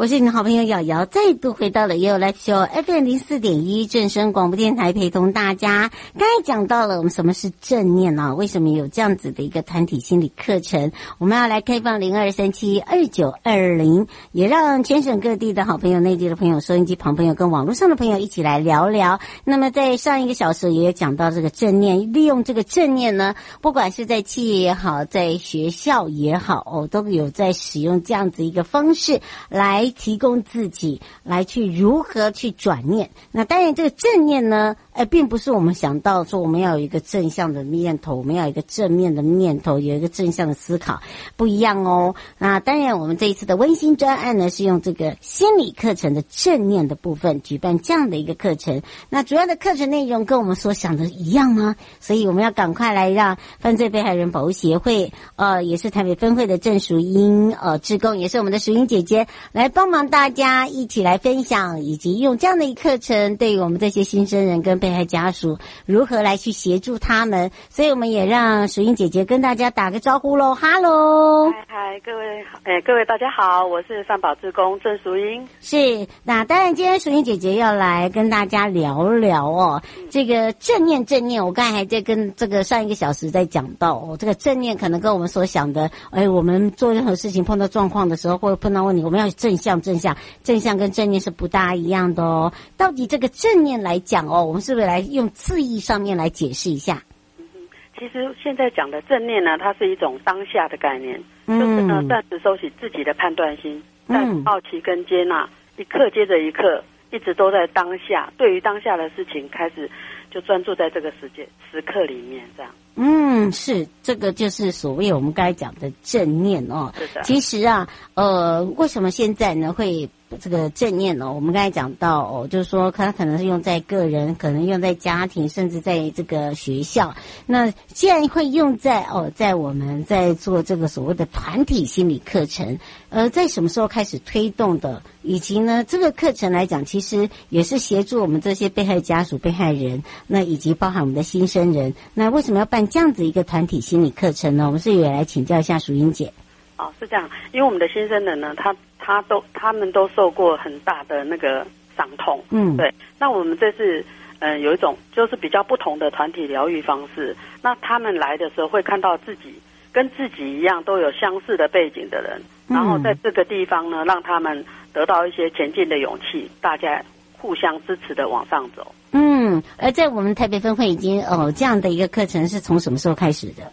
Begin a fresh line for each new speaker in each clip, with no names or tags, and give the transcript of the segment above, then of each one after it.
我是你的好朋友瑶瑶，再度回到了 YOLOXO FM 零四点一正声广播电台，陪同大家。刚才讲到了我们什么是正念啊？为什么有这样子的一个团体心理课程？我们要来开放零二三七二九二零，也让全省各地的好朋友、内地的朋友、收音机旁朋友跟网络上的朋友一起来聊聊。那么在上一个小时也有讲到这个正念，利用这个正念呢，不管是在企业也好，在学校也好，哦，都有在使用这样子一个方式来。提供自己来去如何去转念，那当然这个正念呢，哎，并不是我们想到说我们要有一个正向的念头，我们要有一个正面的念头，有一个正向的思考，不一样哦。那当然，我们这一次的温馨专案呢，是用这个心理课程的正念的部分举办这样的一个课程。那主要的课程内容跟我们所想的一样吗？所以我们要赶快来让犯罪被害人保护协会，呃，也是台北分会的郑淑英，呃，志工也是我们的淑英姐姐来帮。帮忙大家一起来分享，以及用这样的一课程，对于我们这些新生人跟被害家属，如何来去协助他们。所以我们也让水英姐姐跟大家打个招呼喽，哈
喽，哎，各位大家好，我是犯保志工郑淑英。
是，那当然今天淑英姐姐要来跟大家聊聊哦，这个正念正念，我刚才还在跟这个上一个小时在讲到哦，这个正念可能跟我们所想的，哎，我们做任何事情碰到状况的时候，或者碰到问题，我们要正向。正向，正向跟正念是不大一样的哦。到底这个正念来讲哦，我们是不是来用字义上面来解释一下？
嗯，其实现在讲的正念呢，它是一种当下的概念，嗯、就是呢暂时收起自己的判断心，但好奇跟接纳，一刻接着一刻，一直都在当下，对于当下的事情开始就专注在这个时间时刻里面，这样。
嗯，是这个就是所谓我们刚才讲的正念哦。是的。其实啊，呃，为什么现在呢会？这个正念哦，我们刚才讲到哦，就是说它可能是用在个人，可能用在家庭，甚至在这个学校。那既然会用在哦，在我们在做这个所谓的团体心理课程，呃，在什么时候开始推动的？以及呢，这个课程来讲，其实也是协助我们这些被害家属、被害人，那以及包含我们的新生人。那为什么要办这样子一个团体心理课程呢？我们是也来请教一下淑英姐。
哦，是这样，因为我们的新生人呢，他。他都，他们都受过很大的那个伤痛，嗯，对。那我们这次，嗯、呃，有一种就是比较不同的团体疗愈方式。那他们来的时候会看到自己跟自己一样都有相似的背景的人，嗯、然后在这个地方呢，让他们得到一些前进的勇气，大家互相支持的往上走。
嗯，而在我们台北分会已经哦，这样的一个课程是从什么时候开始的？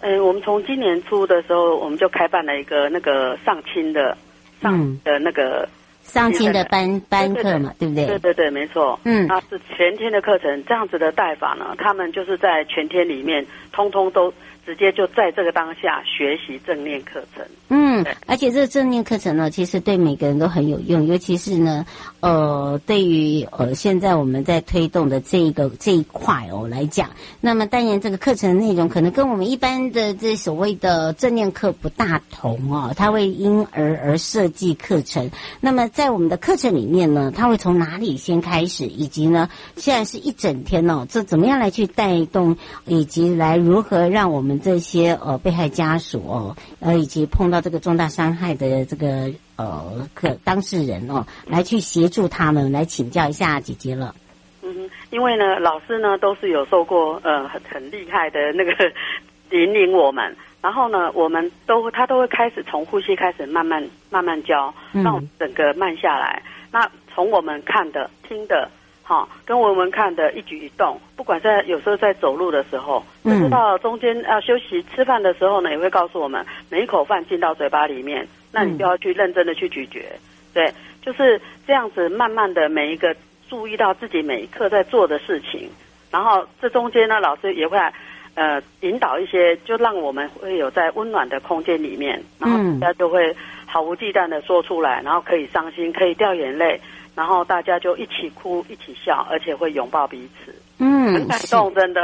嗯、呃，我们从今年初的时候，我们就开办了一个那个上亲的。上的那个
上亲的班班课嘛，对不对？
对对对，没错。嗯，那是全天的课程，这样子的带法呢，他们就是在全天里面，通通都。直接就在这个当下学习正念课程。
嗯，而且这个正念课程呢，其实对每个人都很有用，尤其是呢，呃，对于呃现在我们在推动的这一个这一块哦来讲，那么当然这个课程内容可能跟我们一般的这所谓的正念课不大同哦，它会因而而设计课程。那么在我们的课程里面呢，它会从哪里先开始，以及呢，现在是一整天哦，这怎么样来去带动，以及来如何让我们。这些呃被害家属哦，呃以及碰到这个重大伤害的这个呃可当事人哦，来去协助他们，来请教一下姐姐了。
嗯，因为呢，老师呢都是有受过呃很很厉害的那个引领我们，然后呢，我们都他都会开始从呼吸开始慢慢慢慢教，让我们整个慢下来。那从我们看的听的。好，跟我们看的一举一动，不管在有时候在走路的时候，甚至到中间要休息吃饭的时候呢，也会告诉我们，每一口饭进到嘴巴里面，那你就要去认真的去咀嚼，对，就是这样子，慢慢的每一个注意到自己每一刻在做的事情，然后这中间呢，老师也会呃引导一些，就让我们会有在温暖的空间里面，然后大家就会毫无忌惮的说出来，然后可以伤心，可以掉眼泪，然后大家就一起哭，一起笑，而且会拥抱彼此。
嗯，
很感动，真的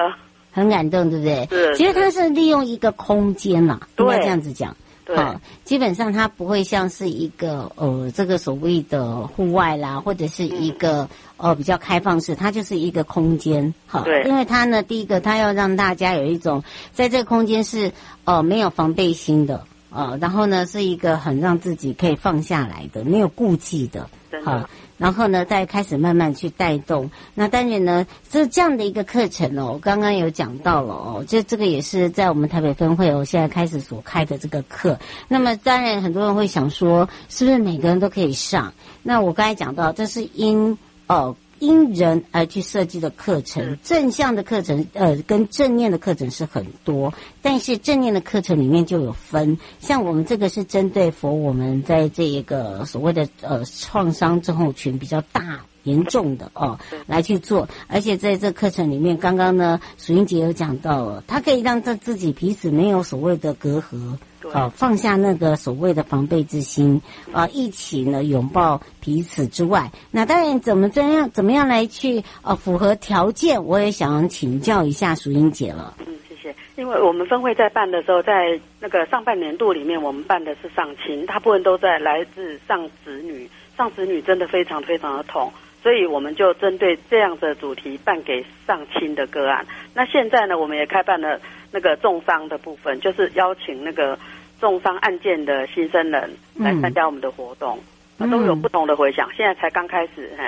很感动，对不对？
是。
其实它是利用一个空间嘛，应该这样子讲。
对，
好，基本上它不会像是一个呃，这个所谓的户外啦，或者是一个、嗯、呃比较开放式，它就是一个空间。好，
对，
因为它呢，第一个它要让大家有一种在这个空间是呃没有防备心的呃，然后呢是一个很让自己可以放下来的，没有顾忌的。好。然后呢，再开始慢慢去带动。那当然呢，这这样的一个课程哦，我刚刚有讲到了哦，这这个也是在我们台北分会哦，现在开始所开的这个课。那么当然，很多人会想说，是不是每个人都可以上？那我刚才讲到，这是因哦。因人而去设计的课程，正向的课程，呃，跟正念的课程是很多，但是正念的课程里面就有分，像我们这个是针对 for 我们在这一个所谓的呃创伤症候群比较大严重的哦来去做，而且在这课程里面，刚刚呢，淑英姐有讲到了，它可以让这自己彼此没有所谓的隔阂。好，放下那个所谓的防备之心，啊，一起呢拥抱彼此之外，那当然怎么怎样怎么样来去呃符合条件，我也想请教一下淑英姐了。
嗯，谢谢。因为我们分会在办的时候，在那个上半年度里面，我们办的是上亲，大部分都在来自上子女，上子女真的非常非常的痛，所以我们就针对这样的主题办给上亲的个案。那现在呢，我们也开办了。那个重伤的部分，就是邀请那个重伤案件的新生人来参加我们的活动，嗯、都有不同的回响。现在才刚开始，嘿。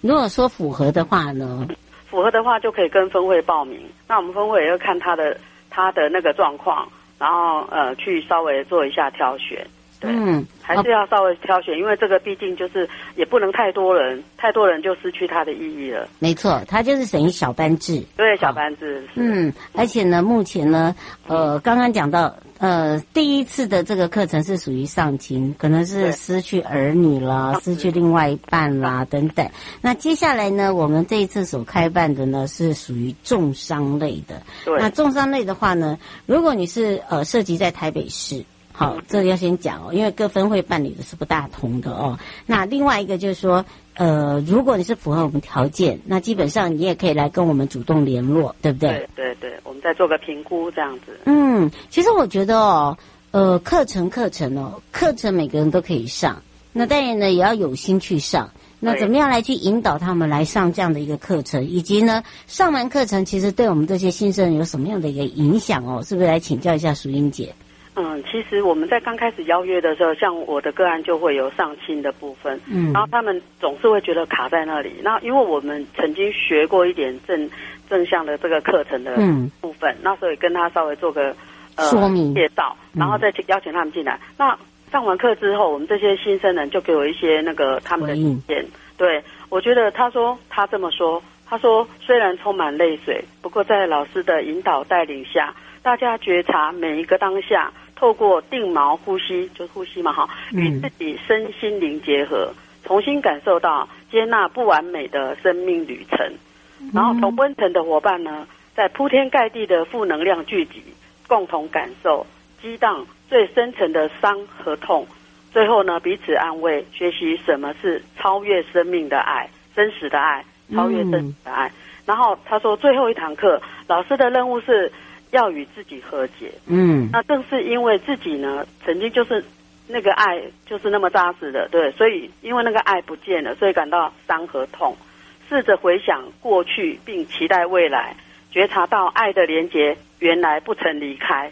如果说符合的话呢？
符合的话就可以跟分会报名。那我们分会也要看他的他的那个状况，然后呃去稍微做一下挑选。对，嗯，还是要稍微挑选，因为这个毕竟就是也不能太多人，太多人就失去它的意义了。
没错，它就是等于小班制。
对，小班制。
嗯，而且呢，目前呢，呃，刚刚讲到，呃，第一次的这个课程是属于上亲，可能是失去儿女啦，失去另外一半啦等等。那接下来呢，我们这一次所开办的呢，是属于重伤类的。
对。
那重伤类的话呢，如果你是呃涉及在台北市。好，这个要先讲哦，因为各分会办理的是不大同的哦。那另外一个就是说，呃，如果你是符合我们条件，那基本上你也可以来跟我们主动联络，对不对？
对对对，我们再做个评估这样子。
嗯，其实我觉得哦，呃，课程课程哦，课程每个人都可以上，那当然呢也要有心去上。那怎么样来去引导他们来上这样的一个课程，以及呢，上完课程其实对我们这些新生有什么样的一个影响哦？是不是来请教一下淑英姐？
嗯，其实我们在刚开始邀约的时候，像我的个案就会有上亲的部分，嗯，然后他们总是会觉得卡在那里。那因为我们曾经学过一点正正向的这个课程的部分，嗯、那所以跟他稍微做个呃
说明
介绍，然后再邀请他们进来。嗯、那上完课之后，我们这些新生人就给我一些那个他们的意见。对，我觉得他说他这么说，他说虽然充满泪水，不过在老师的引导带领下，大家觉察每一个当下。透过定锚呼吸，就是呼吸嘛，哈，与自己身心灵结合，重新感受到接纳不完美的生命旅程。然后同温层的伙伴呢，在铺天盖地的负能量聚集，共同感受激荡最深层的伤和痛。最后呢，彼此安慰，学习什么是超越生命的爱，真实的爱，超越真实的爱。然后他说，最后一堂课，老师的任务是。要与自己和解，嗯，那正是因为自己呢，曾经就是那个爱就是那么扎实的，对，所以因为那个爱不见了，所以感到伤和痛。试着回想过去，并期待未来，觉察到爱的连结原来不曾离开，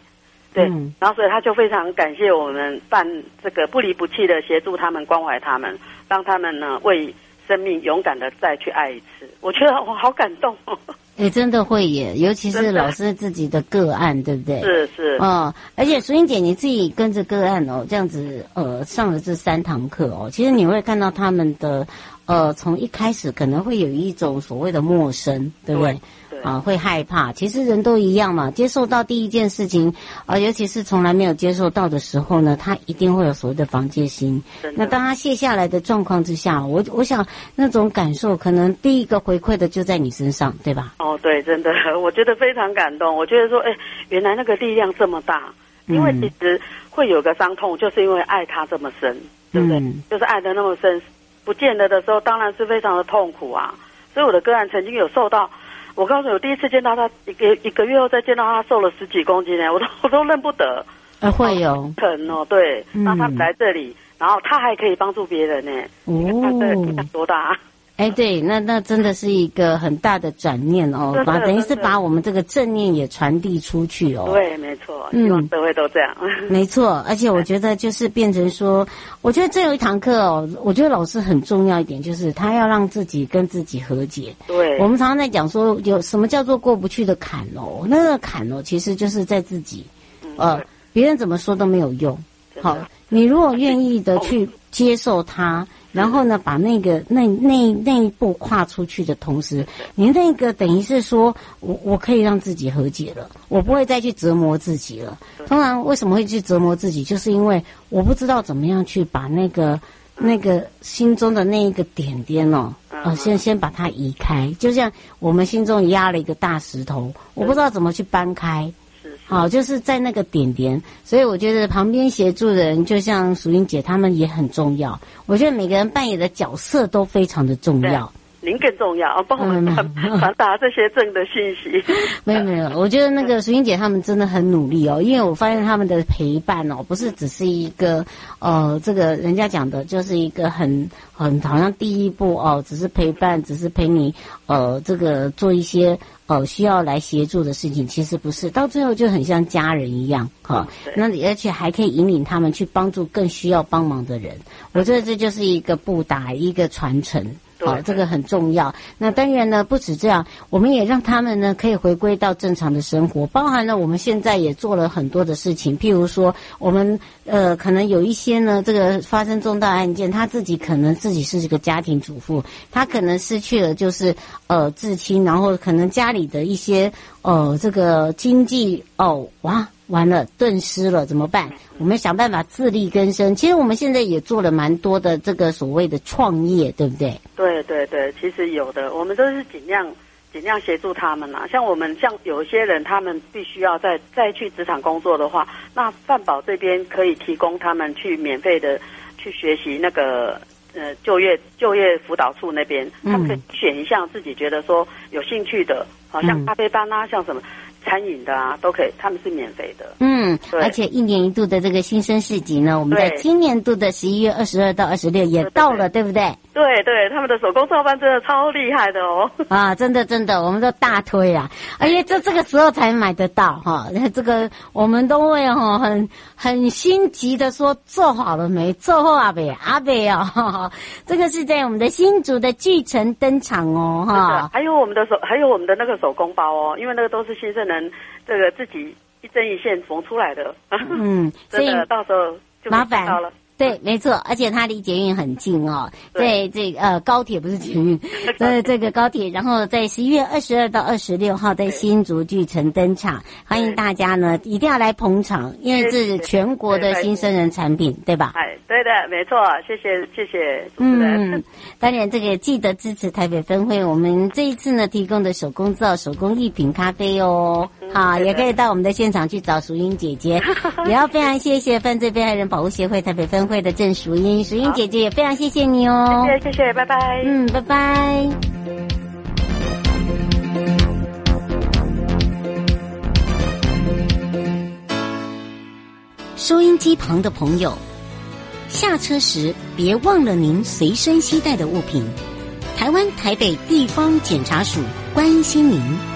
对，嗯、然后所以他就非常感谢我们办这个不离不弃的协助他们，关怀他们，让他们呢为生命勇敢的再去爱一次。我觉得我好感动哦。
哎、欸，真的会耶，尤其是老师自己的个案，对不对？
是是。
哦，而且淑英姐你自己跟着个案哦，这样子呃上了这三堂课哦，其实你会看到他们的呃从一开始可能会有一种所谓的陌生，对不对？对
对
啊，会害怕。其实人都一样嘛，接受到第一件事情啊，尤其是从来没有接受到的时候呢，他一定会有所谓的防戒心。那当他卸下来的状况之下，我我想那种感受，可能第一个回馈的就在你身上，对吧？
哦，对，真的，我觉得非常感动。我觉得说，哎，原来那个力量这么大，因为其实会有个伤痛，就是因为爱他这么深，对不对？嗯、就是爱的那么深，不见得的时候，当然是非常的痛苦啊。所以我的个案曾经有受到，我告诉你，我第一次见到他一个一个月后再见到他瘦了十几公斤呢，我都我都认不得。
啊，会有
疼哦，对，那他们来这里，然后他还可以帮助别人呢。哦，你看多大啊？
哎，对，那那真的是一个很大的转念哦，把等于是把我们这个正念也传递出去哦。
对，没错，希望社会都这样。
嗯，没错，而且我觉得就是变成说，我觉得这有一堂课哦，我觉得老师很重要一点，就是他要让自己跟自己和解。
对，
我们常常在讲说，有什么叫做过不去的坎哦？那个坎哦，其实就是在自己，呃，别人怎么说都没有用。好，你如果愿意的去接受它。然后呢，把那个那那那一步跨出去的同时，你那个等于是说我我可以让自己和解了，我不会再去折磨自己了。通常为什么会去折磨自己，就是因为我不知道怎么样去把那个那个心中的那一个点点哦，呃，先先把它移开，就像我们心中压了一个大石头，我不知道怎么去搬开。好，就是在那个点点，所以我觉得旁边协助的人，就像淑英姐他们也很重要。我觉得每个人扮演的角色都非常的重要。
您更重要，帮我们传达这些正的信息。
没有没有，我觉得那个淑英姐他们真的很努力哦，因为我发现他们的陪伴哦，不是只是一个呃，这个人家讲的，就是一个很很好像第一步哦，只是陪伴，只是陪你呃，这个做一些呃需要来协助的事情，其实不是，到最后就很像家人一样哈。那而且还可以引领他们去帮助更需要帮忙的人，我觉得这就是一个布达，一个传承。好，这个很重要。那当然呢，不止这样，我们也让他们呢可以回归到正常的生活，包含了我们现在也做了很多的事情，譬如说，我们呃可能有一些呢，这个发生重大案件，他自己可能自己是这个家庭主妇，他可能失去了就是呃至亲，然后可能家里的一些呃这个经济哦哇。完了，顿失了怎么办？我们想办法自力更生。其实我们现在也做了蛮多的这个所谓的创业，对不对？
对对对，其实有的，我们都是尽量尽量协助他们啦。像我们像有一些人，他们必须要再再去职场工作的话，那饭宝这边可以提供他们去免费的去学习那个呃就业就业辅导处那边，他们可以选一项自己觉得说有兴趣的，好像咖啡班啊，像什么。餐饮的啊，都可以，他们是免费的。
嗯，而且一年一度的这个新生市集呢，我们在今年度的十一月二十二到二十六也到了，对，不对？
对对，他们的手工皂班真的超厉害的哦！
啊，真的真的，我们都大推啊！而且这这个时候才买得到哈，这个我们都会哈很很心急的说做好了没？做好阿北阿北哦，这个是在我们的新竹的巨城登场哦哈。
还有我们的手，还有我们的那个手工包哦，因为那个都是新生人这个自己一针一线缝出来的。嗯，所以到时候就麻烦到了。
对，没错，而且它离捷运很近哦，在这个呃高铁不是捷运，在这个高铁，然后在十一月二十二到二十六号在新竹巨城登场，欢迎大家呢一定要来捧场，因为这是全国的新生人产品，对吧？
哎，对的，没错，谢谢谢谢。
嗯，当然这个记得支持台北分会，我们这一次呢提供的手工皂、手工艺品咖啡哦，好，也可以到我们的现场去找淑英姐姐，也要非常谢谢犯罪被害人保护协会台北分会的郑淑英，淑英姐姐也非常谢谢你哦，
谢谢谢谢，拜拜，
嗯，拜拜。收音机旁的朋友，下车时别忘了您随身携带的物品。台湾台北地方检察署关心您。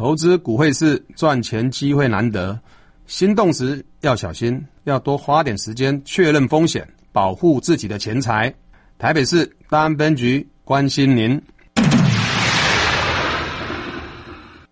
投资股汇市赚钱机会难得，心动时要小心，要多花点时间确认风险，保护自己的钱财。台北市大安分局关心您。